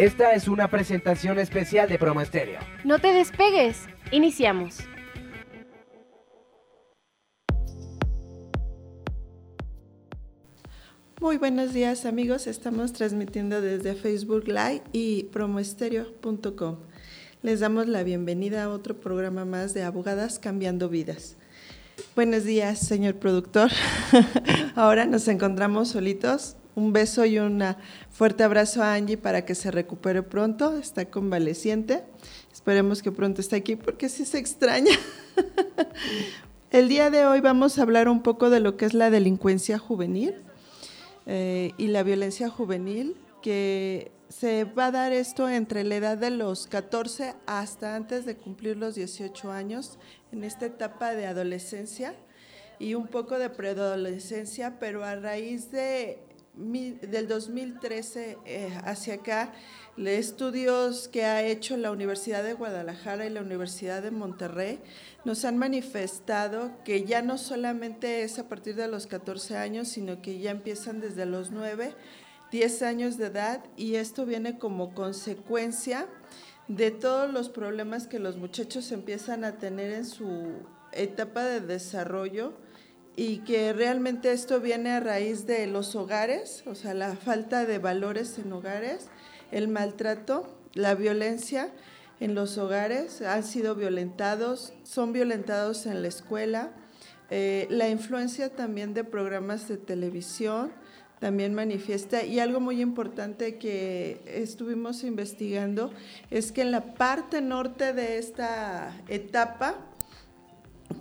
Esta es una presentación especial de Promo Estéreo. No te despegues. Iniciamos. Muy buenos días amigos, estamos transmitiendo desde Facebook Live y promoestereo.com. Les damos la bienvenida a otro programa más de Abogadas Cambiando Vidas. Buenos días, señor productor. Ahora nos encontramos solitos. Un beso y un fuerte abrazo a Angie para que se recupere pronto. Está convaleciente. Esperemos que pronto esté aquí porque sí se extraña. El día de hoy vamos a hablar un poco de lo que es la delincuencia juvenil eh, y la violencia juvenil, que se va a dar esto entre la edad de los 14 hasta antes de cumplir los 18 años, en esta etapa de adolescencia y un poco de preadolescencia, pero a raíz de del 2013 eh, hacia acá, los estudios que ha hecho la Universidad de Guadalajara y la Universidad de Monterrey nos han manifestado que ya no solamente es a partir de los 14 años, sino que ya empiezan desde los 9, 10 años de edad y esto viene como consecuencia de todos los problemas que los muchachos empiezan a tener en su etapa de desarrollo y que realmente esto viene a raíz de los hogares, o sea, la falta de valores en hogares, el maltrato, la violencia en los hogares, han sido violentados, son violentados en la escuela, eh, la influencia también de programas de televisión también manifiesta y algo muy importante que estuvimos investigando es que en la parte norte de esta etapa,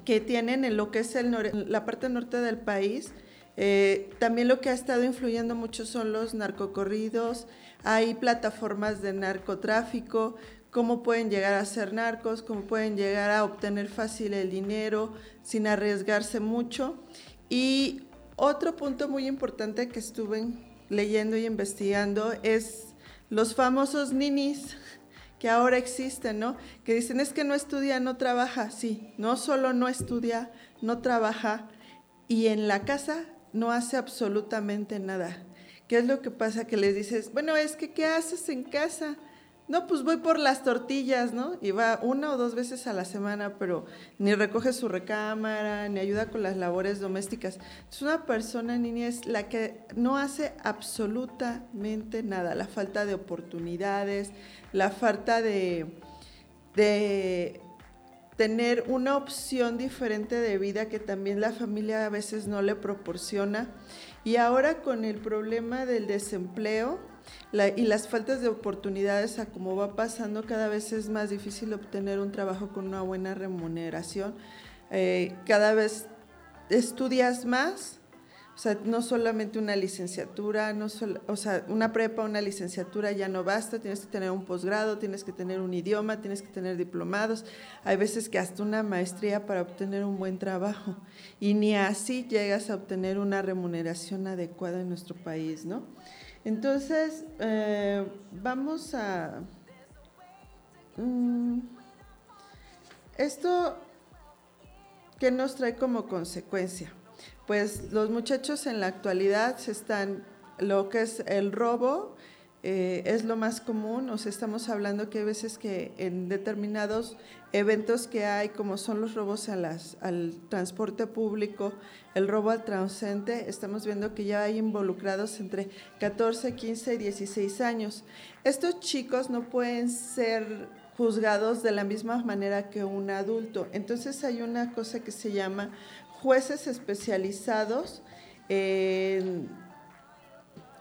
que tienen en lo que es el la parte norte del país. Eh, también lo que ha estado influyendo mucho son los narcocorridos, hay plataformas de narcotráfico, cómo pueden llegar a ser narcos, cómo pueden llegar a obtener fácil el dinero sin arriesgarse mucho. Y otro punto muy importante que estuve leyendo y investigando es los famosos ninis que ahora existen, ¿no? Que dicen es que no estudia, no trabaja. Sí, no solo no estudia, no trabaja y en la casa no hace absolutamente nada. ¿Qué es lo que pasa? Que les dices, bueno, es que ¿qué haces en casa? No, pues voy por las tortillas, ¿no? Y va una o dos veces a la semana, pero ni recoge su recámara, ni ayuda con las labores domésticas. Es una persona, niña, es la que no hace absolutamente nada. La falta de oportunidades, la falta de, de tener una opción diferente de vida que también la familia a veces no le proporciona. Y ahora con el problema del desempleo y las faltas de oportunidades a cómo va pasando, cada vez es más difícil obtener un trabajo con una buena remuneración. Eh, cada vez estudias más o sea, no solamente una licenciatura, no o sea, una prepa, una licenciatura ya no basta, tienes que tener un posgrado, tienes que tener un idioma, tienes que tener diplomados, hay veces que hasta una maestría para obtener un buen trabajo y ni así llegas a obtener una remuneración adecuada en nuestro país, ¿no? Entonces, eh, vamos a... Mm, esto, ¿qué nos trae como consecuencia? pues los muchachos en la actualidad se están, lo que es el robo, eh, es lo más común, o sea, estamos hablando que hay veces que en determinados eventos que hay, como son los robos al transporte público, el robo al transeúnte, estamos viendo que ya hay involucrados entre 14, 15 y 16 años. Estos chicos no pueden ser juzgados de la misma manera que un adulto. Entonces hay una cosa que se llama jueces especializados en,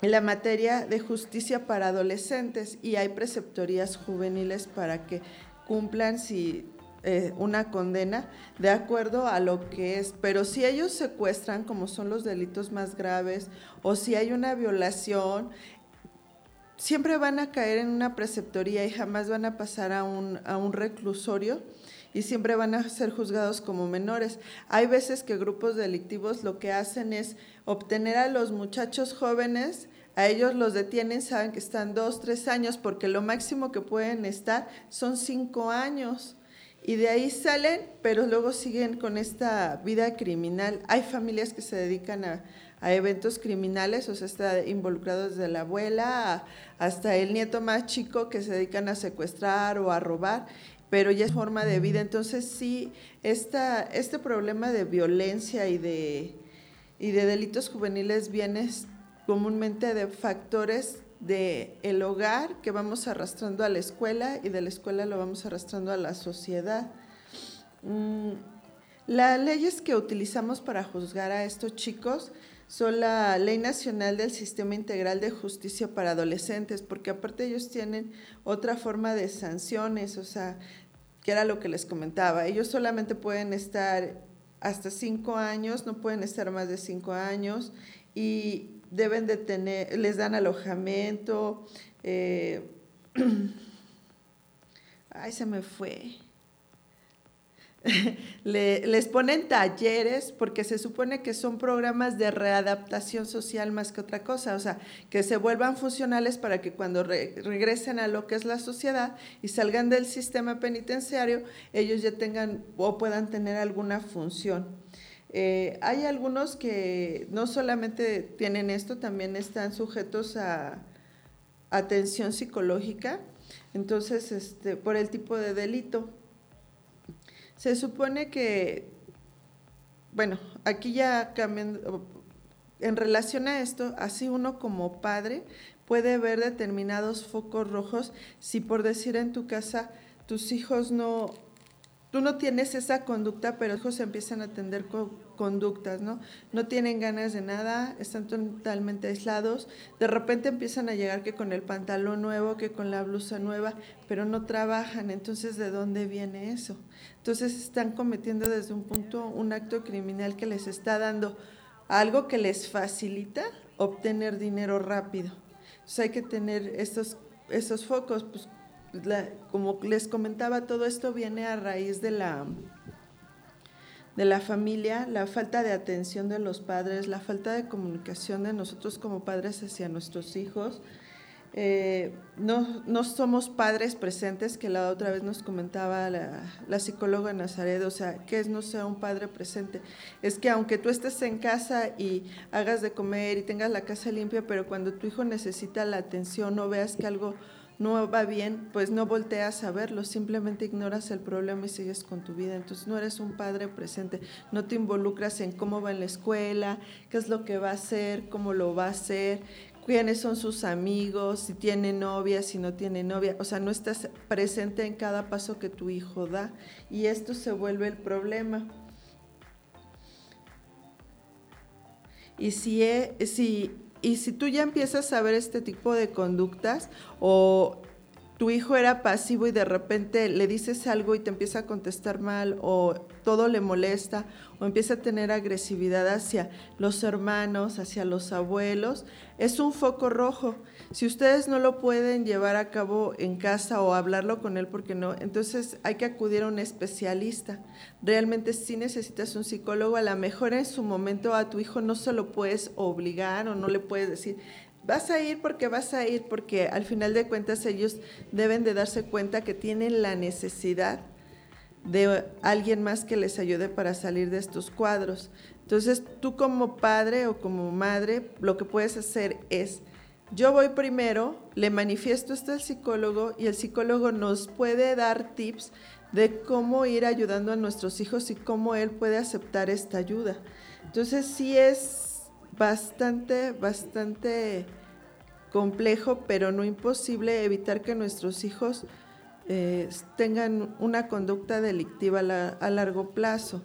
la materia de justicia para adolescentes y hay preceptorías juveniles para que cumplan si eh, una condena de acuerdo a lo que es. Pero si ellos secuestran, como son los delitos más graves, o si hay una violación, siempre van a caer en una preceptoría y jamás van a pasar a un, a un reclusorio y siempre van a ser juzgados como menores. Hay veces que grupos delictivos lo que hacen es obtener a los muchachos jóvenes, a ellos los detienen, saben que están dos, tres años, porque lo máximo que pueden estar son cinco años. Y de ahí salen, pero luego siguen con esta vida criminal. Hay familias que se dedican a, a eventos criminales, o sea, está involucrado desde la abuela hasta el nieto más chico que se dedican a secuestrar o a robar, pero ya es forma de vida. Entonces sí, esta, este problema de violencia y de, y de delitos juveniles viene comúnmente de factores de el hogar que vamos arrastrando a la escuela y de la escuela lo vamos arrastrando a la sociedad. Mm, las leyes que utilizamos para juzgar a estos chicos son la Ley Nacional del Sistema Integral de Justicia para Adolescentes, porque aparte ellos tienen otra forma de sanciones, o sea, que era lo que les comentaba, ellos solamente pueden estar hasta cinco años, no pueden estar más de cinco años y deben de tener, les dan alojamiento, eh, ay, se me fue les ponen talleres porque se supone que son programas de readaptación social más que otra cosa, o sea, que se vuelvan funcionales para que cuando regresen a lo que es la sociedad y salgan del sistema penitenciario, ellos ya tengan o puedan tener alguna función. Eh, hay algunos que no solamente tienen esto, también están sujetos a atención psicológica, entonces, este, por el tipo de delito. Se supone que, bueno, aquí ya cambiando, en relación a esto, así uno como padre puede ver determinados focos rojos si por decir en tu casa tus hijos no tú no tienes esa conducta, pero los hijos empiezan a tener conductas, ¿no? No tienen ganas de nada, están totalmente aislados, de repente empiezan a llegar que con el pantalón nuevo, que con la blusa nueva, pero no trabajan, entonces ¿de dónde viene eso? Entonces están cometiendo desde un punto un acto criminal que les está dando algo que les facilita obtener dinero rápido. Entonces hay que tener estos, esos focos, pues como les comentaba, todo esto viene a raíz de la, de la familia, la falta de atención de los padres, la falta de comunicación de nosotros como padres hacia nuestros hijos. Eh, no, no, somos padres presentes, que la otra vez nos comentaba la, psicóloga Nazaret, o sea, ¿qué es no ser un padre presente? Es que aunque tú estés en casa y hagas de comer y tengas la casa limpia, pero cuando tu hijo necesita la atención o veas que algo no va bien, pues no volteas a verlo, simplemente ignoras el problema y sigues con tu vida. Entonces no eres un padre presente, no te involucras en cómo va en la escuela, qué es lo que va a hacer, cómo lo va a hacer, quiénes son sus amigos, si tiene novia, si no tiene novia. O sea, no estás presente en cada paso que tu hijo da y esto se vuelve el problema. Y si, si y si tú ya empiezas a ver este tipo de conductas o tu hijo era pasivo y de repente le dices algo y te empieza a contestar mal o todo le molesta o empieza a tener agresividad hacia los hermanos, hacia los abuelos, es un foco rojo. Si ustedes no lo pueden llevar a cabo en casa o hablarlo con él porque no, entonces hay que acudir a un especialista. Realmente si necesitas un psicólogo, a lo mejor en su momento a tu hijo no se lo puedes obligar o no le puedes decir, vas a ir porque vas a ir, porque al final de cuentas ellos deben de darse cuenta que tienen la necesidad de alguien más que les ayude para salir de estos cuadros. Entonces, tú como padre o como madre, lo que puedes hacer es, yo voy primero, le manifiesto esto al psicólogo y el psicólogo nos puede dar tips de cómo ir ayudando a nuestros hijos y cómo él puede aceptar esta ayuda. Entonces, sí es bastante, bastante complejo, pero no imposible, evitar que nuestros hijos eh, tengan una conducta delictiva a, largo plazo.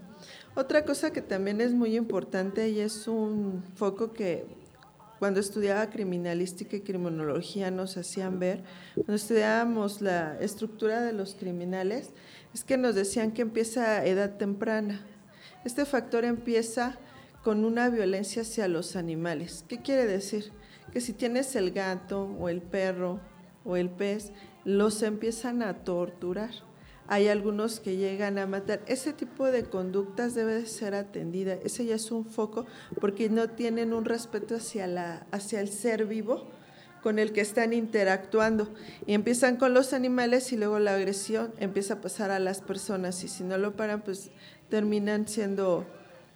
Otra cosa que también es muy importante y es un foco que cuando estudiaba criminalística y criminología nos hacían ver, cuando estudiábamos la estructura de los criminales, es que nos decían que empieza a edad temprana. Este factor empieza con una violencia hacia los animales. ¿Qué quiere decir? Que si tienes el gato o el perro o el pez, los empiezan a torturar. Hay algunos que llegan a matar. Ese tipo de conductas debe ser atendida. Ese ya es un foco porque no tienen un respeto hacia, la, hacia el ser vivo con el que están interactuando. Y empiezan con los animales y luego la agresión empieza a pasar a las personas. Y si no lo paran, pues terminan siendo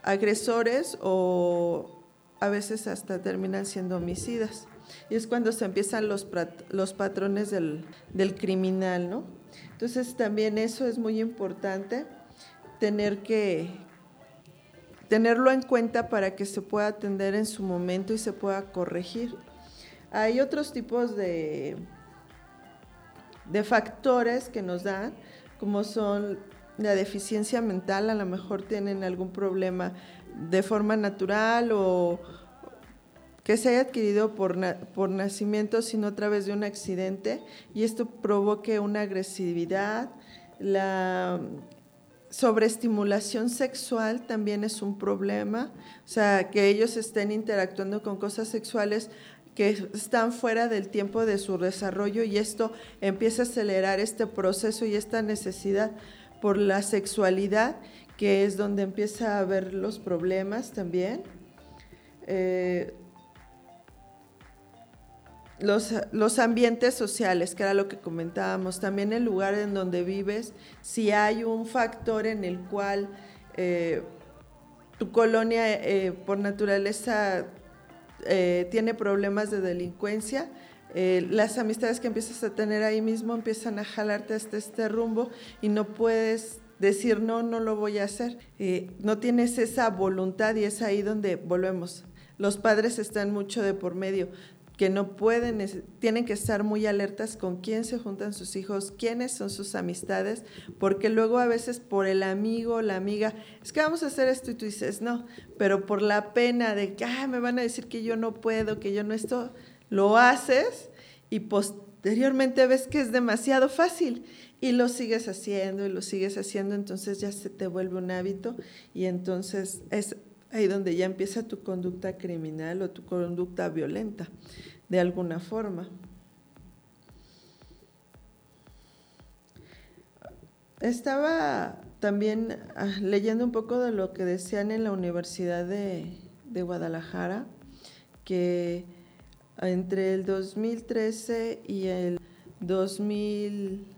agresores o a veces hasta terminan siendo homicidas. Y es cuando se empiezan los, los patrones del, del criminal, ¿no? Entonces también eso es muy importante, tener que tenerlo en cuenta para que se pueda atender en su momento y se pueda corregir. Hay otros tipos de, de factores que nos dan, como son la deficiencia mental, a lo mejor tienen algún problema de forma natural o que se haya adquirido por, por nacimiento, sino a través de un accidente, y esto provoque una agresividad, la sobreestimulación sexual también es un problema, o sea, que ellos estén interactuando con cosas sexuales que están fuera del tiempo de su desarrollo y esto empieza a acelerar este proceso y esta necesidad por la sexualidad, que es donde empieza a haber los problemas también. Eh, los, los, ambientes sociales, que era lo que comentábamos, también el lugar en donde vives, si hay un factor en el cual eh, tu colonia eh, por naturaleza tiene problemas de delincuencia, las amistades que empiezas a tener ahí mismo empiezan a jalarte hasta este rumbo y no puedes decir no, no lo voy a hacer. no tienes esa voluntad y es ahí donde volvemos. Los padres están mucho de por medio que no pueden, tienen que estar muy alertas con quién se juntan sus hijos, quiénes son sus amistades, porque luego a veces por el amigo, la amiga, es que vamos a hacer esto y tú dices, no, pero por la pena de que me van a decir que yo no puedo, que yo no esto, lo haces y posteriormente ves que es demasiado fácil y lo sigues haciendo y lo sigues haciendo, entonces ya se te vuelve un hábito y entonces es ahí donde ya empieza tu conducta criminal o tu conducta violenta, de alguna forma. Estaba también ah, leyendo un poco de lo que decían en la Universidad de, de Guadalajara, que entre el 2013 y el 2000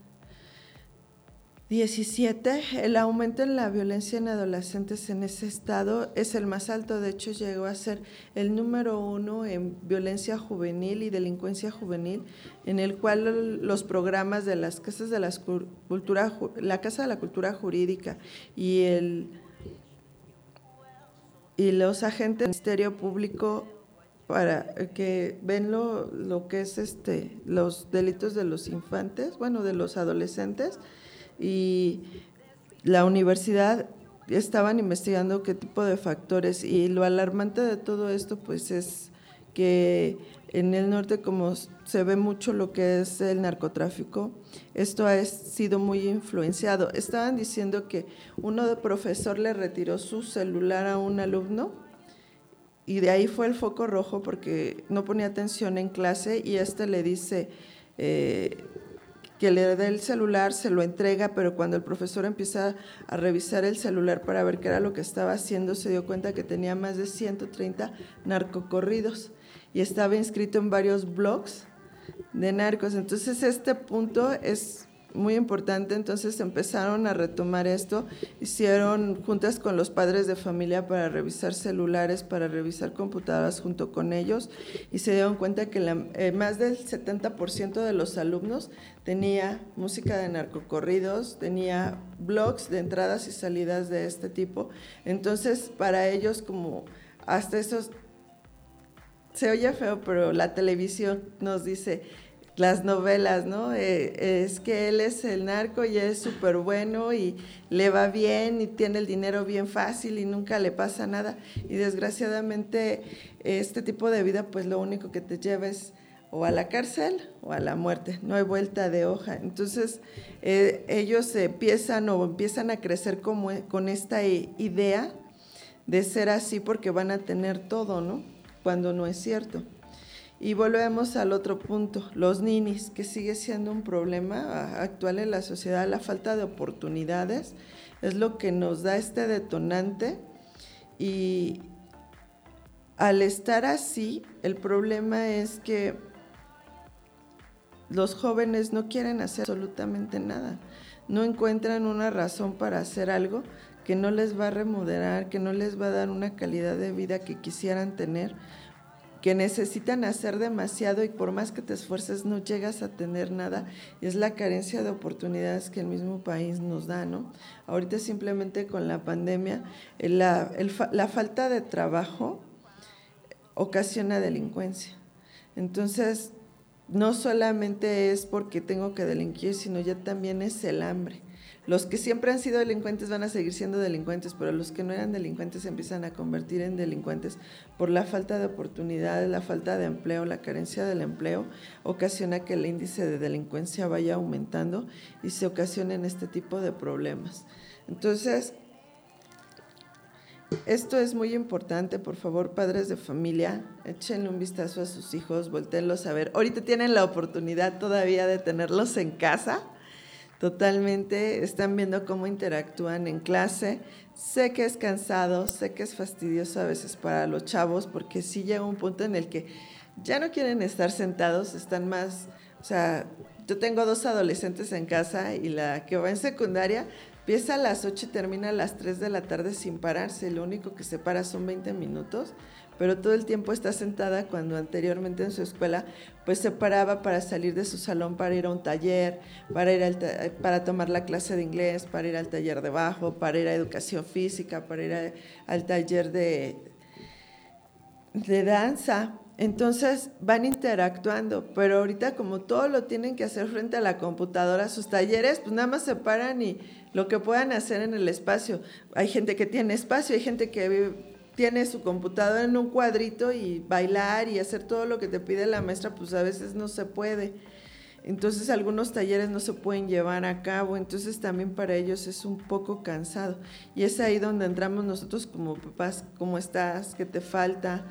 17. El aumento en la violencia en adolescentes en ese estado es el más alto. De hecho, llegó a ser el número uno en violencia juvenil y delincuencia juvenil, en el cual los programas de las casas de la cultura, la Casa de la Cultura Jurídica y el y los agentes del Ministerio Público para que ven lo, lo que es este los delitos de los infantes, bueno, de los adolescentes y la universidad estaban investigando qué tipo de factores y lo alarmante de todo esto pues es que en el norte como se ve mucho lo que es el narcotráfico, esto ha sido muy influenciado. Estaban diciendo que uno de profesor le retiró su celular a un alumno y de ahí fue el foco rojo porque no ponía atención en clase y este le dice, eh, que le da el celular, se lo entrega, pero cuando el profesor empieza a revisar el celular para ver qué era lo que estaba haciendo, se dio cuenta que tenía más de 130 narcocorridos y estaba inscrito en varios blogs de narcos. Entonces este punto es muy importante, entonces empezaron a retomar esto, hicieron juntas con los padres de familia para revisar celulares, para revisar computadoras junto con ellos y se dieron cuenta que eh, más del 70% de los alumnos tenía música de narcocorridos, tenía blogs de entradas y salidas de este tipo, entonces para ellos como hasta esos, se oye feo, pero la televisión nos dice, las novelas, ¿no? Eh, es que él es el narco y es súper bueno y le va bien y tiene el dinero bien fácil y nunca le pasa nada. Y desgraciadamente este tipo de vida, pues lo único que te lleva es o a la cárcel o a la muerte, no hay vuelta de hoja. Entonces eh, ellos empiezan o empiezan a crecer como, con esta idea de ser así porque van a tener todo, ¿no? Cuando no es cierto. Y volvemos al otro punto, los ninis, que sigue siendo un problema actual en la sociedad, la falta de oportunidades es lo que nos da este detonante y al estar así, el problema es que los jóvenes no quieren hacer absolutamente nada, no encuentran una razón para hacer algo que no les va a remodelar, que no les va a dar una calidad de vida que quisieran tener, que necesitan hacer demasiado y por más que te esfuerces no llegas a tener nada. Y es la carencia de oportunidades que el mismo país nos da, ¿no? Ahorita simplemente con la pandemia, la, la falta de trabajo ocasiona delincuencia. Entonces, no solamente es porque tengo que delinquir, sino ya también es el hambre. Los que siempre han sido delincuentes van a seguir siendo delincuentes, pero los que no eran delincuentes se empiezan a convertir en delincuentes por la falta de oportunidades, la falta de empleo, la carencia del empleo, ocasiona que el índice de delincuencia vaya aumentando y se ocasionen este tipo de problemas. Entonces, esto es muy importante, por favor, padres de familia, échenle un vistazo a sus hijos, volteenlos a ver. Ahorita tienen la oportunidad todavía de tenerlos en casa, totalmente, están viendo cómo interactúan en clase. Sé que es cansado, sé que es fastidioso a veces para los chavos, porque sí llega un punto en el que ya no quieren estar sentados, están más, o sea, yo tengo dos adolescentes en casa y la que va en secundaria Empieza a las 8 y termina a las 3 de la tarde sin pararse. Lo único que se para son 20 minutos, pero todo el tiempo está sentada cuando anteriormente en su escuela pues se paraba para salir de su salón para ir a un taller, para ir para tomar la clase de inglés, para ir al taller de bajo, para ir a educación física, para ir al taller de, de danza. Entonces van interactuando, pero ahorita como todo lo tienen que hacer frente a la computadora, sus talleres, pues nada más se paran y lo que puedan hacer en el espacio. Hay gente que tiene espacio, hay gente que tiene su computadora en un cuadrito y bailar y hacer todo lo que te pide la maestra, pues a veces no se puede. Entonces algunos talleres no se pueden llevar a cabo, entonces también para ellos es un poco cansado. Y es ahí donde entramos nosotros como papás, ¿cómo estás? ¿Qué te falta?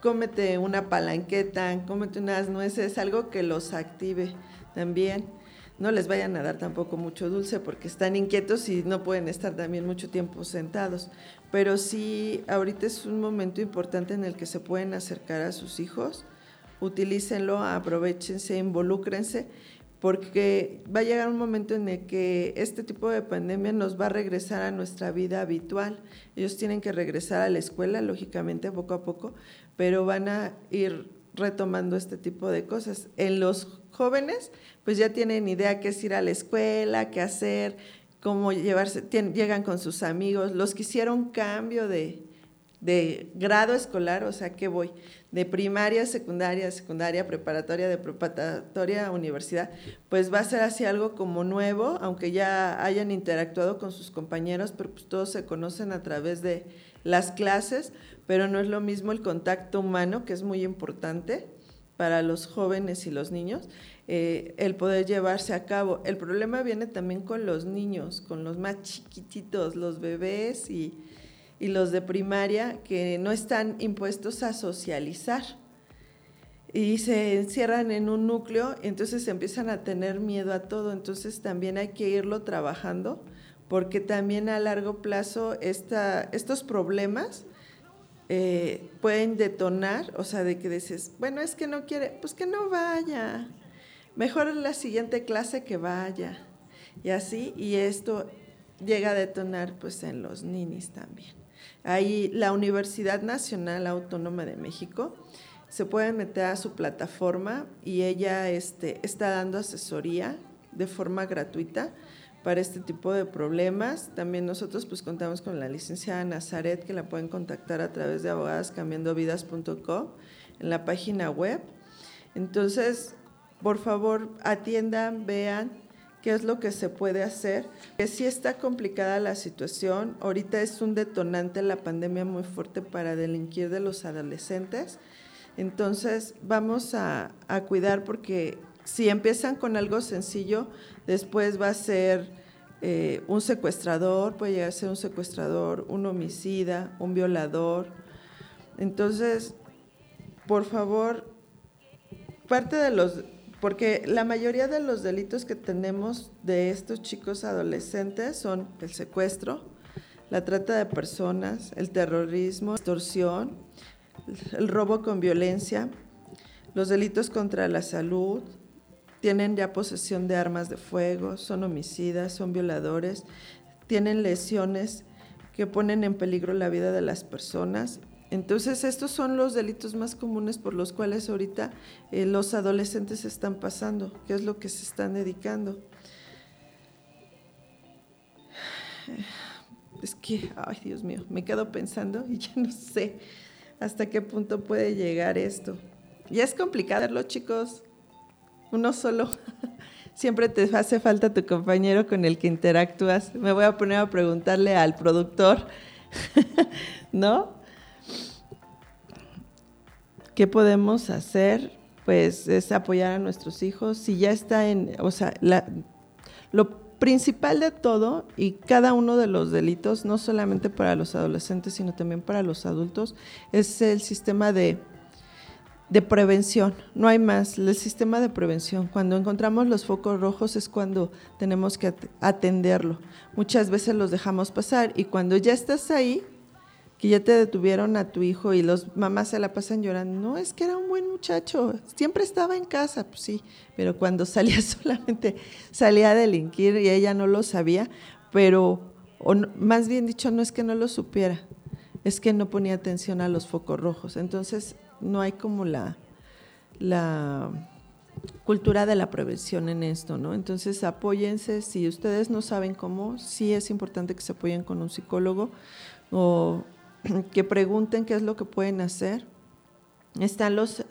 cómete una palanqueta, cómete unas nueces, algo que los active también. No les vayan a dar tampoco mucho dulce porque están inquietos y no pueden estar también mucho tiempo sentados. Pero sí, ahorita es un momento importante en el que se pueden acercar a sus hijos, utilícenlo, aprovechense, involúcrense porque va a llegar un momento en el que este tipo de pandemia nos va a regresar a nuestra vida habitual. Ellos tienen que regresar a la escuela, lógicamente, poco a poco, pero van a ir retomando este tipo de cosas. En los jóvenes, pues ya tienen idea qué es ir a la escuela, qué hacer, cómo llevarse, llegan con sus amigos. Los que hicieron cambio de, grado escolar, o sea, ¿qué voy? De primaria, secundaria, secundaria, preparatoria, de preparatoria universidad, pues va a ser así algo como nuevo, aunque ya hayan interactuado con sus compañeros, pero pues todos se conocen a través de las clases, pero no es lo mismo el contacto humano, que es muy importante para los jóvenes y los niños, eh, el poder llevarse a cabo. El problema viene también con los niños, con los más chiquititos, los bebés y y los de primaria que no están impuestos a socializar y se encierran en un núcleo, entonces empiezan a tener miedo a todo, entonces también hay que irlo trabajando porque también a largo plazo esta, estos problemas eh, pueden detonar, o sea, de que dices, bueno, es que no quiere, pues que no vaya, mejor en la siguiente clase que vaya, y así, y esto llega a detonar pues en los ninis también. Ahí la Universidad Nacional Autónoma de México se puede meter a su plataforma y ella este, está dando asesoría de forma gratuita para este tipo de problemas. También nosotros pues contamos con la licenciada Nazaret que la pueden contactar a través de abogadascambiandovidas.com en la página web. Entonces, por favor, atiendan, vean, qué es lo que se puede hacer. Que sí está complicada la situación, ahorita es un detonante la pandemia muy fuerte para delinquir de los adolescentes, entonces vamos a, cuidar porque si empiezan con algo sencillo, después va a ser eh, un secuestrador, puede llegar a ser un secuestrador, un homicida, un violador. Entonces, por favor, parte de los porque la mayoría de los delitos que tenemos de estos chicos adolescentes son el secuestro, la trata de personas, el terrorismo, la extorsión, el robo con violencia, los delitos contra la salud, tienen ya posesión de armas de fuego, son homicidas, son violadores, tienen lesiones que ponen en peligro la vida de las personas. Entonces, estos son los delitos más comunes por los cuales ahorita eh, los adolescentes están pasando, que es lo que se están dedicando. Es que, ay Dios mío, me quedo pensando y ya no sé hasta qué punto puede llegar esto. Ya es complicado, chicos. Uno solo. Siempre te hace falta tu compañero con el que interactúas. Me voy a poner a preguntarle al productor, ¿no? ¿Qué podemos hacer? Pues es apoyar a nuestros hijos. Si ya está en, o sea, lo principal de todo y cada uno de los delitos, no solamente para los adolescentes, sino también para los adultos, es el sistema de de prevención, no hay más, el sistema de prevención. Cuando encontramos los focos rojos es cuando tenemos que atenderlo. Muchas veces los dejamos pasar y cuando ya estás ahí, que ya te detuvieron a tu hijo y los mamás se la pasan llorando, no, es que era un buen muchacho, siempre estaba en casa, pues sí, pero cuando salía solamente salía a delinquir y ella no lo sabía, pero, o más bien dicho, no es que no lo supiera, es que no ponía atención a los focos rojos. Entonces, no hay como la, la cultura de la prevención en esto, ¿no? Entonces apóyense, si ustedes no saben cómo, sí es importante que se apoyen con un psicólogo o que pregunten qué es lo que pueden hacer. Están los,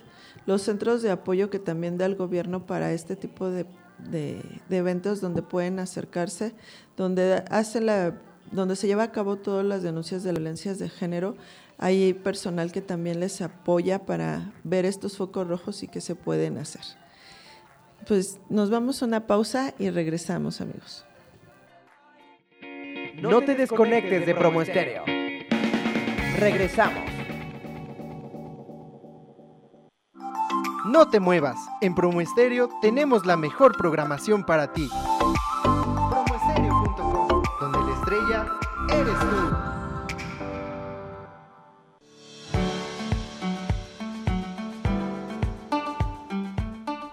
los centros de apoyo que también da el gobierno para este tipo de, de, eventos donde pueden acercarse, donde la donde se lleva a cabo todas las denuncias de violencias de género, hay personal que también les apoya para ver estos focos rojos y qué se pueden hacer. Pues nos vamos a una pausa y regresamos, amigos. No te desconectes de Promo Estéreo. Regresamos. No te muevas. En Promo Estéreo tenemos la mejor programación para ti. Promoestereo.com, donde la estrella eres tú.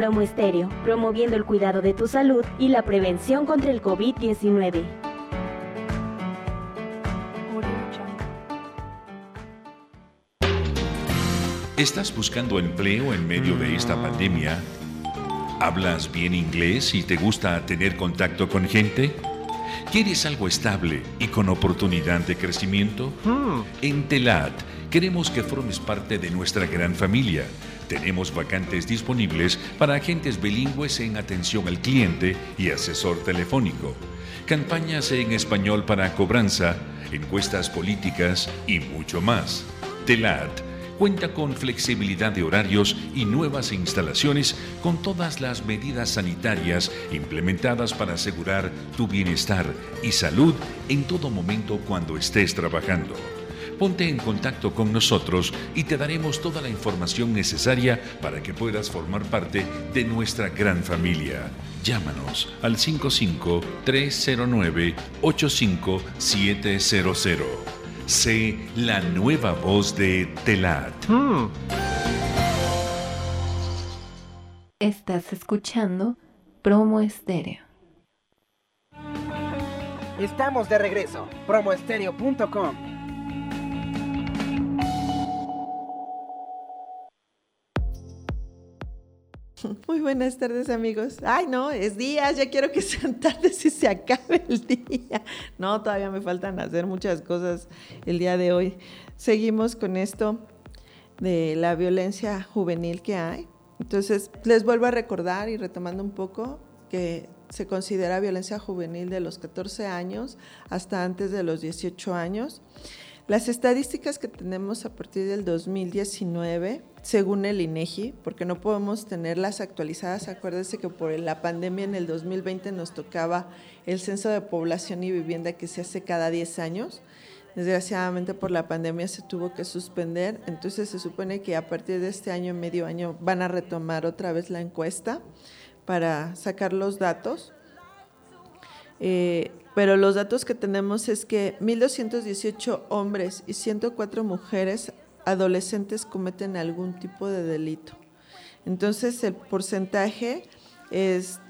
Promo Estéreo, promoviendo el cuidado de tu salud y la prevención contra el COVID-19. ¿Estás buscando empleo en medio de esta pandemia? ¿Hablas bien inglés y te gusta tener contacto con gente? ¿Quieres algo estable y con oportunidad de crecimiento? En TELAT queremos que formes parte de nuestra gran familia tenemos vacantes disponibles para agentes bilingües en atención al cliente y asesor telefónico. Campañas en español para cobranza, encuestas políticas y mucho más. TELAT cuenta con flexibilidad de horarios y nuevas instalaciones con todas las medidas sanitarias implementadas para asegurar tu bienestar y salud en todo momento cuando estés trabajando ponte en contacto con nosotros y te daremos toda la información necesaria para que puedas formar parte de nuestra gran familia. Llámanos al 55-309-85700. Sé la nueva voz de Telat. Hmm. Estás escuchando Promo Estéreo. Estamos de regreso. Promoestereo.com Muy buenas tardes amigos. Ay, no, es día, ya quiero que sean tardes y se acabe el día. No, todavía me faltan hacer muchas cosas el día de hoy. Seguimos con esto. de la violencia juvenil que hay. Entonces, les vuelvo a recordar y retomando un poco que se considera violencia juvenil de los 14 años hasta antes de los 18 años. Las estadísticas que tenemos a partir del 2019, según el INEGI, porque no podemos tenerlas actualizadas, acuérdense que por la pandemia en el 2020 nos tocaba el censo de población y vivienda que se hace cada 10 años. Desgraciadamente por la pandemia se tuvo que suspender, entonces se supone que a partir de este año, medio año, van a retomar otra vez la encuesta para sacar los datos. Eh, pero los datos que tenemos es que 1.218 hombres y 104 mujeres adolescentes cometen algún tipo de delito. Entonces el porcentaje es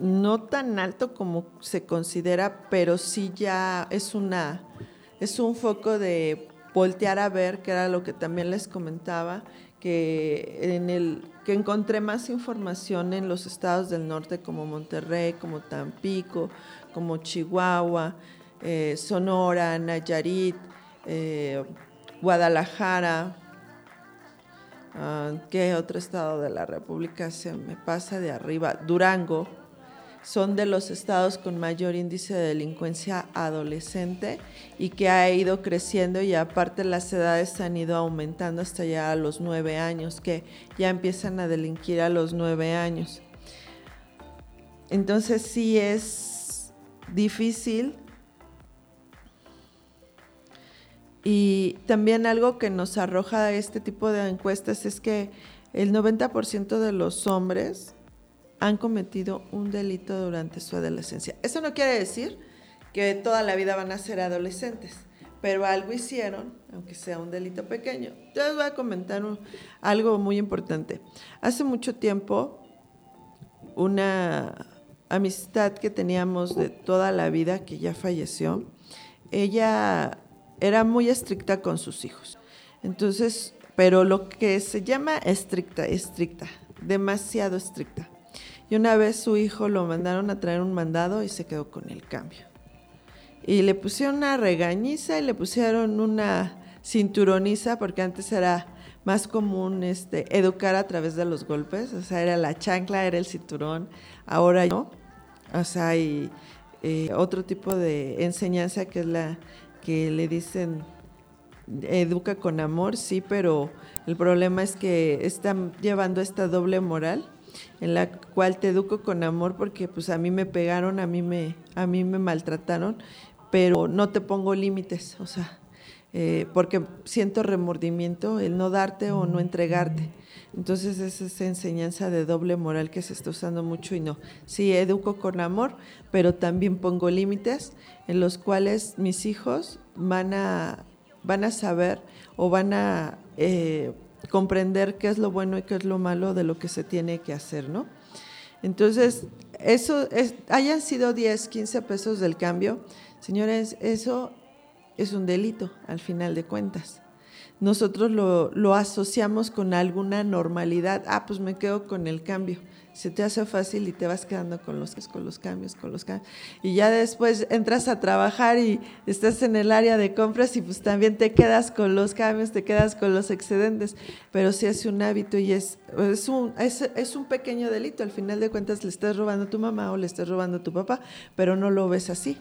no tan alto como se considera, pero sí ya es una es un foco de voltear a ver, que era lo que también les comentaba, que en el que encontré más información en los estados del norte como Monterrey, como Tampico, como Chihuahua, eh, Sonora, Nayarit, eh, Guadalajara. Ah, ¿Qué otro estado de la República se me pasa de arriba? Durango. Son de los estados con mayor índice de delincuencia adolescente y que ha ido creciendo y aparte las edades han ido aumentando hasta ya a los nueve años, que ya empiezan a delinquir a los nueve años. Entonces sí es difícil. Y también algo que nos arroja este tipo de encuestas es que el 90% de los hombres han cometido un delito durante su adolescencia. Eso no quiere decir que toda la vida van a ser adolescentes, pero algo hicieron, aunque sea un delito pequeño. Yo les voy a comentar algo muy importante. Hace mucho tiempo, una amistad que teníamos de toda la vida, que ya falleció, ella era muy estricta con sus hijos. Entonces, pero lo que se llama estricta, estricta, demasiado estricta. Y una vez su hijo lo mandaron a traer un mandado y se quedó con el cambio. Y le pusieron una regañiza y le pusieron una cinturoniza, porque antes era más común este, educar a través de los golpes, o sea, era la chancla, era el cinturón, ahora no. O sea, hay eh, otro tipo de enseñanza que es la que le dicen educa con amor, sí, pero el problema es que están llevando esta doble moral en la cual te educo con amor porque pues a mí me pegaron, a mí me, a mí me maltrataron, pero no te pongo límites, o sea, eh, porque siento remordimiento el no darte o no entregarte. Entonces es esa enseñanza de doble moral que se está usando mucho y no. Sí, educo con amor, pero también pongo límites en los cuales mis hijos van a, van a saber o van a eh, comprender qué es lo bueno y qué es lo malo de lo que se tiene que hacer, ¿no? Entonces, eso es, hayan sido 10, 15 pesos del cambio, señores, eso es un delito al final de cuentas nosotros lo, asociamos con alguna normalidad. Ah, pues me quedo con el cambio. Se te hace fácil y te vas quedando con los, con los cambios, con los cambios. Y ya después entras a trabajar y estás en el área de compras y pues también te quedas con los cambios, te quedas con los excedentes. Pero si es un hábito y es, es, un, es, es un pequeño delito. Al final de cuentas le estás robando a tu mamá o le estás robando a tu papá, pero no lo ves así.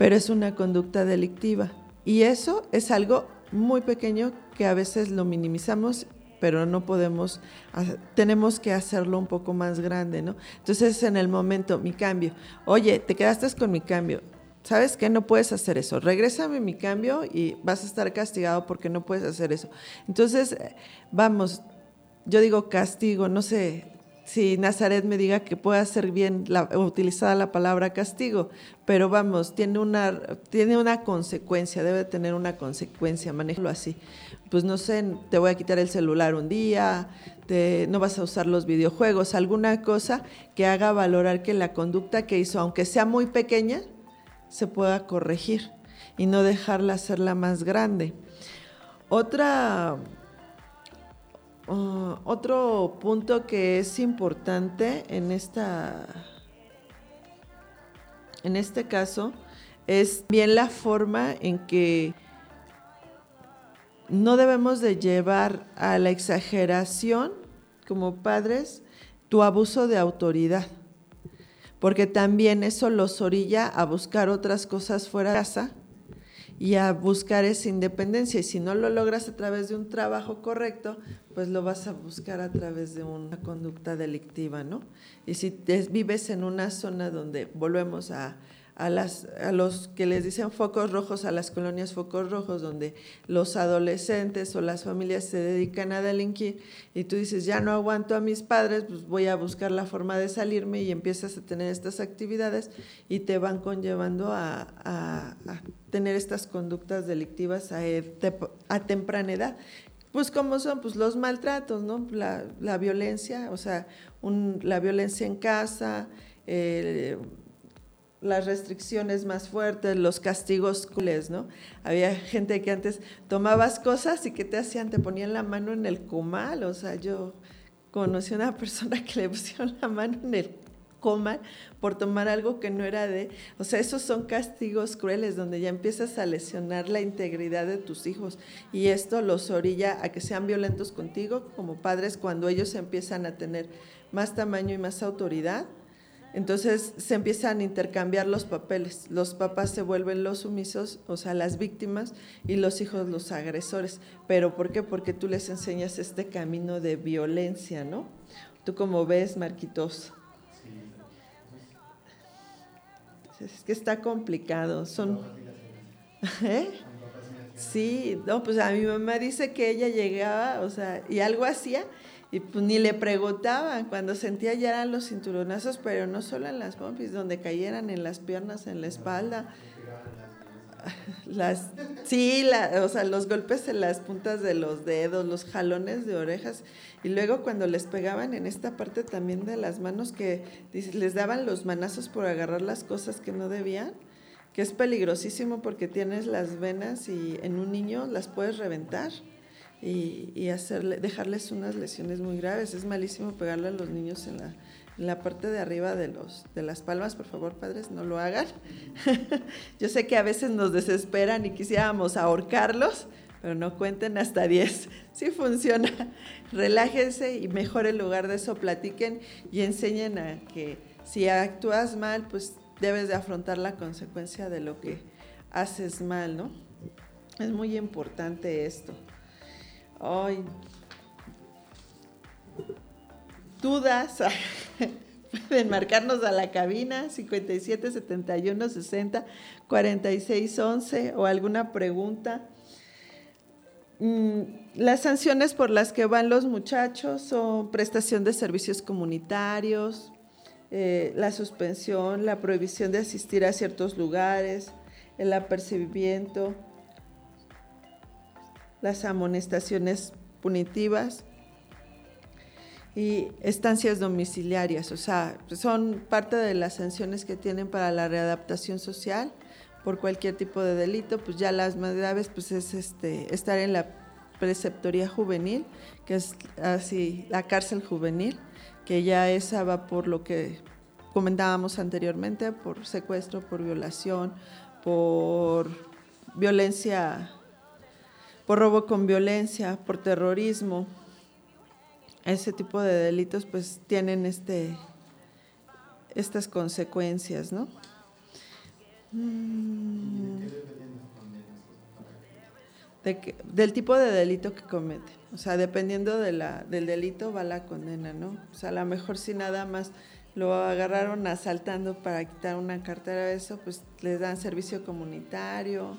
Pero es una conducta delictiva. Y eso es algo muy pequeño que a veces lo minimizamos, pero no podemos, tenemos que hacerlo un poco más grande, ¿no? Entonces en el momento, mi cambio, oye, te quedaste con mi cambio, ¿sabes qué? No puedes hacer eso, regrésame mi cambio y vas a estar castigado porque no puedes hacer eso. Entonces, vamos, yo digo castigo, no sé, si Nazaret me diga que puede hacer bien utilizada la palabra castigo, pero vamos, tiene una, tiene una consecuencia, debe tener una consecuencia, manéjalo así. Pues no sé, te voy a quitar el celular un día, no vas a usar los videojuegos, alguna cosa que haga valorar que la conducta que hizo, aunque sea muy pequeña, se pueda corregir y no dejarla hacerla más grande. Otra Ah, otro punto que es importante en esta en este caso es bien la forma en que no debemos de llevar a la exageración como padres tu abuso de autoridad, porque también eso los orilla a buscar otras cosas fuera de casa y a buscar esa independencia. Y si no lo logras a través de un trabajo correcto, pues lo vas a buscar a través de una conducta delictiva, ¿no? Y si vives en una zona donde volvemos a a, las, a los que les dicen focos rojos, a las colonias focos rojos, donde los adolescentes o las familias se dedican a delinquir y tú dices, ya no aguanto a mis padres, pues voy a buscar la forma de salirme y empiezas a tener estas actividades y te van conllevando a, a, tener estas conductas delictivas a, a temprana edad. Pues como son, pues los maltratos, ¿no? La, la violencia, o sea, un, la violencia en casa, eh, las restricciones más fuertes, los castigos crueles, ¿no? Había gente que antes tomabas cosas y que te hacían, te ponían la mano en el comal, o sea, yo conocí a una persona que le pusieron la mano en el comal por tomar algo que no era de, o sea, esos son castigos crueles donde ya empiezas a lesionar la integridad de tus hijos y esto los orilla a que sean violentos contigo como padres cuando ellos empiezan a tener más tamaño y más autoridad entonces se empiezan a intercambiar los papeles. Los papás se vuelven los sumisos, o sea, las víctimas, y los hijos los agresores. ¿Pero por qué? Porque tú les enseñas este camino de violencia, ¿no? Tú como ves, Marquitos. Es que está complicado. Son... ¿Eh? Sí, no, pues a mi mamá dice que ella llegaba, o sea, y algo hacía, y pues ni le preguntaban, cuando sentía ya eran los cinturonazos, pero no solo en las pompis, donde cayeran en las piernas, en la espalda. Las, sí, la, o sea, los golpes en las puntas de los dedos, los jalones de orejas, y luego cuando les pegaban en esta parte también de las manos, que les daban los manazos por agarrar las cosas que no debían, que es peligrosísimo porque tienes las venas y en un niño las puedes reventar y, hacerle, dejarles unas lesiones muy graves. Es malísimo pegarle a los niños en la, en la parte de arriba de, los, de las palmas. Por favor, padres, no lo hagan. Yo sé que a veces nos desesperan y quisiéramos ahorcarlos, pero no cuenten hasta 10. Sí funciona. Relájense y mejor en lugar de eso platiquen y enseñen a que si actúas mal, pues debes de afrontar la consecuencia de lo que haces mal, ¿no? Es muy importante esto. Dudas. Pueden marcarnos a la cabina 57 71 60 46 11 o alguna pregunta. Mm, las sanciones por las que van los muchachos son prestación de servicios comunitarios, eh, la suspensión, la prohibición de asistir a ciertos lugares, el apercibimiento, las amonestaciones punitivas y estancias domiciliarias, o sea, son parte de las sanciones que tienen para la readaptación social por cualquier tipo de delito, pues ya las más graves pues es este estar en la preceptoría juvenil, que es así la cárcel juvenil, que ya esa va por lo que comentábamos anteriormente, por secuestro, por violación, por violencia por robo con violencia, por terrorismo. Ese tipo de delitos pues tienen este, estas consecuencias, ¿no? Mm. del tipo de delito que comete. O sea, dependiendo de la, del delito va la condena, ¿no? O sea, a lo mejor si nada más lo agarraron asaltando para quitar una cartera, eso, pues les dan servicio comunitario,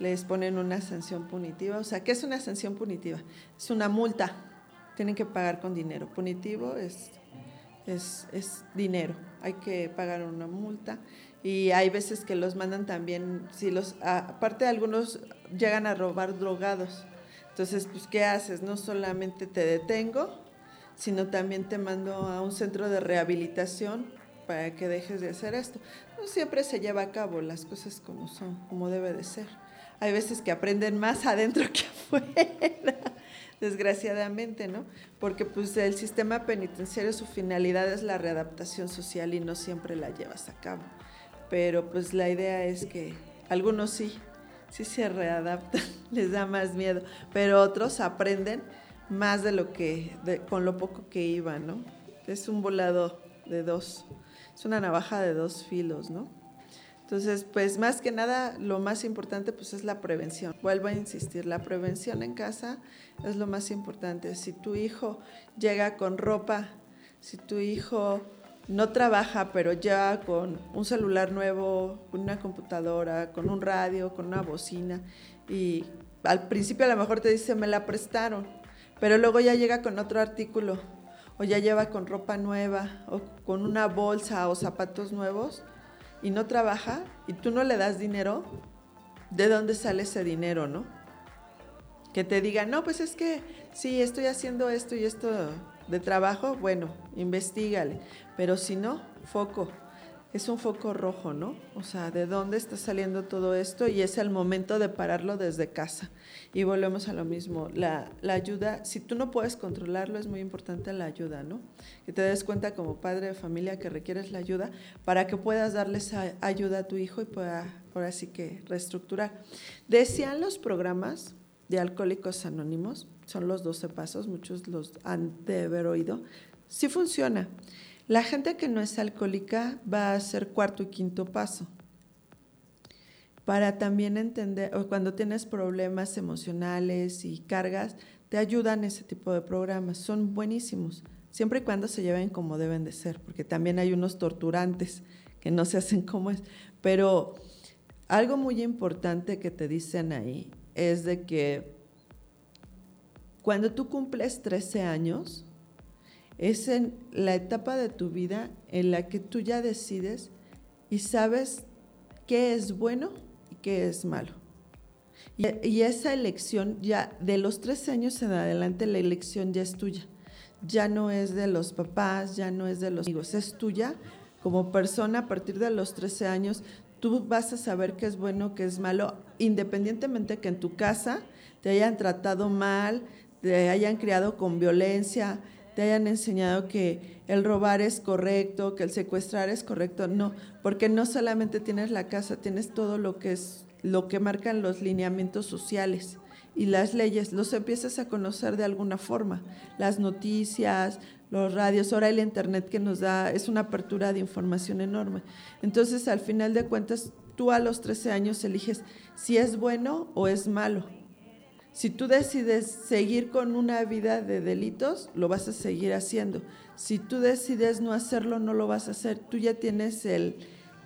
les ponen una sanción punitiva. O sea, ¿qué es una sanción punitiva? Es una multa, tienen que pagar con dinero. Punitivo es, es, es dinero, hay que pagar una multa. Y hay veces que los mandan también, si los, aparte algunos llegan a robar drogados. Entonces, pues, ¿qué haces? No solamente te detengo, sino también te mando a un centro de rehabilitación para que dejes de hacer esto. No siempre se lleva a cabo las cosas como son, como debe de ser hay veces que aprenden más adentro que afuera, desgraciadamente, ¿no? Porque pues el sistema penitenciario, su finalidad es la readaptación social y no siempre la llevas a cabo. Pero pues la idea es que algunos sí, sí se readaptan. les da más miedo, pero otros aprenden más de lo que, con lo poco que iban, ¿no? Es un volado de dos, es una navaja de dos filos, ¿no? Entonces, pues más que nada, lo más importante pues es la prevención. Vuelvo a insistir, la prevención en casa es lo más importante. Si tu hijo llega con ropa, si tu hijo no trabaja, pero ya con un celular nuevo, con una computadora, con un radio, con una bocina, y al principio a lo mejor te dice, me la prestaron, pero luego ya llega con otro artículo, o ya lleva con ropa nueva, o con una bolsa o zapatos nuevos, y no trabaja, y tú no le das dinero, ¿de dónde sale ese dinero, no? Que te diga, no, pues es que sí, estoy haciendo esto y esto de trabajo, bueno, investigale. Pero si no, foco. Es un foco rojo, ¿no? O sea, ¿de dónde está saliendo todo esto? Y es el momento de pararlo desde casa. Y volvemos a lo mismo. La, la ayuda, si tú no puedes controlarlo, es muy importante la ayuda, ¿no? Que te des cuenta como padre de familia que requieres la ayuda para que puedas darle esa ayuda a tu hijo y pueda, ahora sí que, reestructurar. Decían los programas de Alcohólicos Anónimos, son los 12 pasos, muchos los han de haber oído, sí funciona. La gente que no es alcohólica va a hacer cuarto y quinto paso. Para también entender, o cuando tienes problemas emocionales y cargas, te ayudan ese tipo de programas. Son buenísimos, siempre y cuando se lleven como deben de ser, porque también hay unos torturantes que no se hacen como es. Pero algo muy importante que te dicen ahí es de que cuando tú cumples 13 años, es en la etapa de tu vida en la que tú ya decides y sabes qué es bueno y qué es malo. Y, esa elección ya, de los 13 años en adelante, la elección ya es tuya. Ya no es de los papás, ya no es de los amigos, es tuya como persona a partir de los 13 años. Tú vas a saber qué es bueno, qué es malo, independientemente que en tu casa te hayan tratado mal, te hayan criado con violencia, te hayan enseñado que el robar es correcto, que el secuestrar es correcto, no, porque no solamente tienes la casa, tienes todo lo que es lo que marcan los lineamientos sociales y las leyes, los empiezas a conocer de alguna forma, las noticias, los radios, ahora el internet que nos da es una apertura de información enorme. Entonces, al final de cuentas, tú a los 13 años eliges si es bueno o es malo si tú decides seguir con una vida de delitos, lo vas a seguir haciendo. Si tú decides no hacerlo, no lo vas a hacer. Tú ya tienes el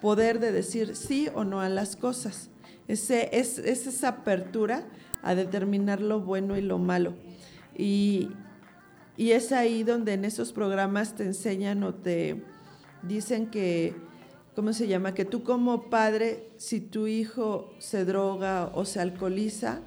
poder de decir sí o no a las cosas. Ese, es, esa apertura a determinar lo bueno y lo malo. Y, y es ahí donde en esos programas te enseñan o te dicen que, ¿cómo se llama? Que tú como padre, si tu hijo se droga o se alcoholiza,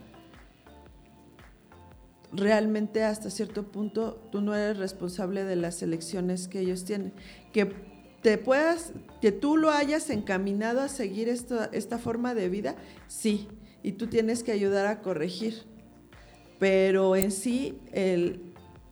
realmente hasta cierto punto tú no eres responsable de las elecciones que ellos tienen. Que te puedas, que tú lo hayas encaminado a seguir esta, esta forma de vida, sí, y tú tienes que ayudar a corregir. Pero en sí, el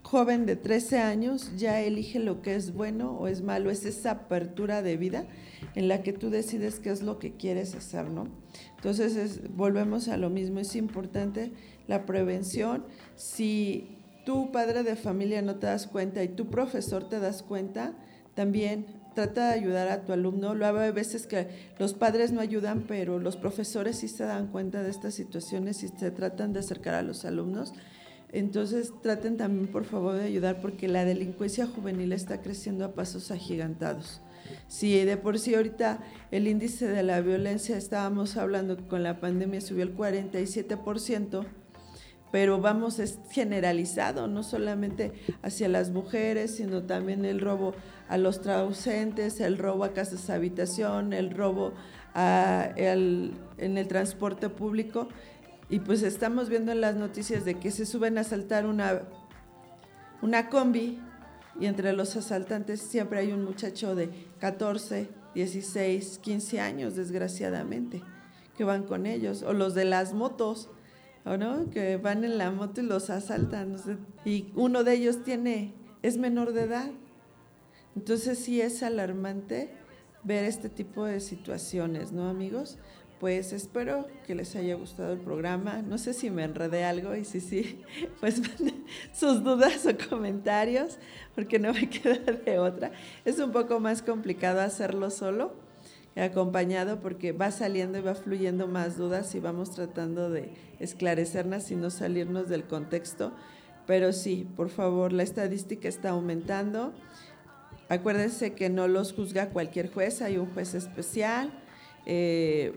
joven de 13 años ya elige lo que es bueno o es malo, es esa apertura de vida en la que tú decides qué es lo que quieres hacer, ¿no? Entonces, volvemos a lo mismo, es importante la prevención. Si tú, padre de familia, no te das cuenta y tu profesor te das cuenta, también trata de ayudar a tu alumno. Luego hay veces que los padres no ayudan, pero los profesores sí se dan cuenta de estas situaciones y se tratan de acercar a los alumnos. Entonces traten también por favor de ayudar porque la delincuencia juvenil está creciendo a pasos agigantados. Si de por sí ahorita el índice de la violencia, estábamos hablando que con la pandemia subió el 47%, pero vamos, es generalizado, no solamente hacia las mujeres, sino también el robo a los trausentes, el robo a casas habitación, el robo en el transporte público. Y pues estamos viendo en las noticias de que se suben a asaltar una, una combi y entre los asaltantes siempre hay un muchacho de 14, 16, 15 años, desgraciadamente, que van con ellos, o los de las motos ¿no? Que van en la moto y los asaltan. Y uno de ellos tiene, es menor de edad. Entonces sí es alarmante ver este tipo de situaciones, ¿no, amigos? Pues espero que les haya gustado el programa. No sé si me enredé algo y si sí, pues sus dudas o comentarios, porque no me queda de otra. Es un poco más complicado hacerlo solo, acompañado, porque va saliendo y va fluyendo más dudas y vamos tratando de esclarecerlas y no salirnos del contexto. Pero sí, por favor, la estadística está aumentando. Acuérdense que no los juzga cualquier juez, hay un juez especial. Eh,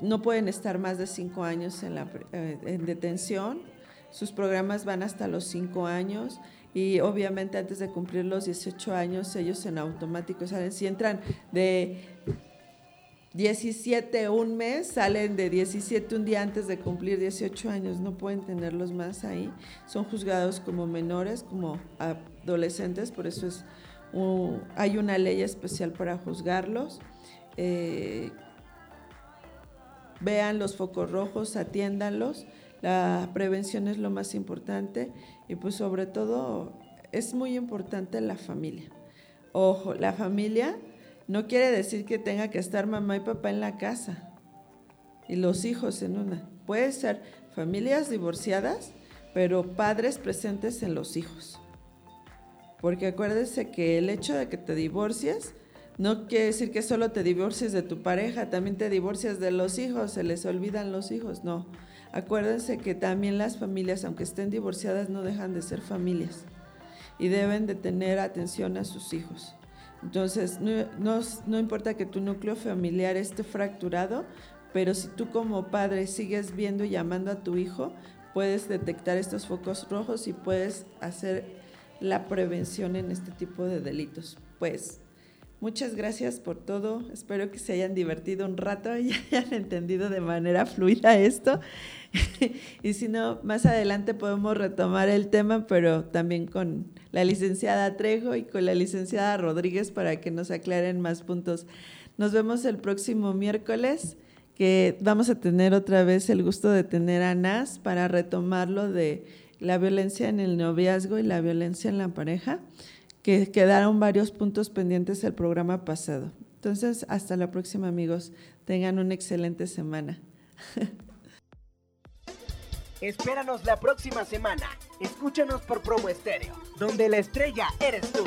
no pueden estar más de cinco años eh, en detención. Sus programas van hasta los cinco años y obviamente antes de cumplir los 18 años ellos en automático salen. Si entran de 17 un mes, salen de 17 un día antes de cumplir 18 años, no pueden tenerlos más ahí. Son juzgados como menores, como adolescentes, por eso es hay una ley especial para juzgarlos. Eh, vean los focos rojos, atiéndanlos. La prevención es lo más importante y pues sobre todo es muy importante la familia. Ojo, la familia no quiere decir que tenga que estar mamá y papá en la casa y los hijos en una. Puede ser familias divorciadas, pero padres presentes en los hijos. Porque acuérdese que el hecho de que te divorcies no quiere decir que solo te divorcies de tu pareja, también te divorcias de los hijos, se les olvidan los hijos, no. Acuérdense que también las familias, aunque estén divorciadas, no dejan de ser familias y deben de tener atención a sus hijos. Entonces, no, no, importa que tu núcleo familiar esté fracturado, pero si tú como padre sigues viendo y llamando a tu hijo, puedes detectar estos focos rojos y puedes hacer la prevención en este tipo de delitos. Pues Muchas gracias por todo. Espero que se hayan divertido un rato y hayan entendido de manera fluida esto. y si no, más adelante podemos retomar el tema, pero también con la licenciada Trejo y con la licenciada Rodríguez para que nos aclaren más puntos. Nos vemos el próximo miércoles, que vamos a tener otra vez el gusto de tener a Nas para retomarlo de la violencia en el noviazgo y la violencia en la pareja que quedaron varios puntos pendientes del programa pasado. Entonces, hasta la próxima amigos. Tengan una excelente semana. Espéranos la próxima semana. Escúchanos por Promo Estéreo, donde la estrella eres tú.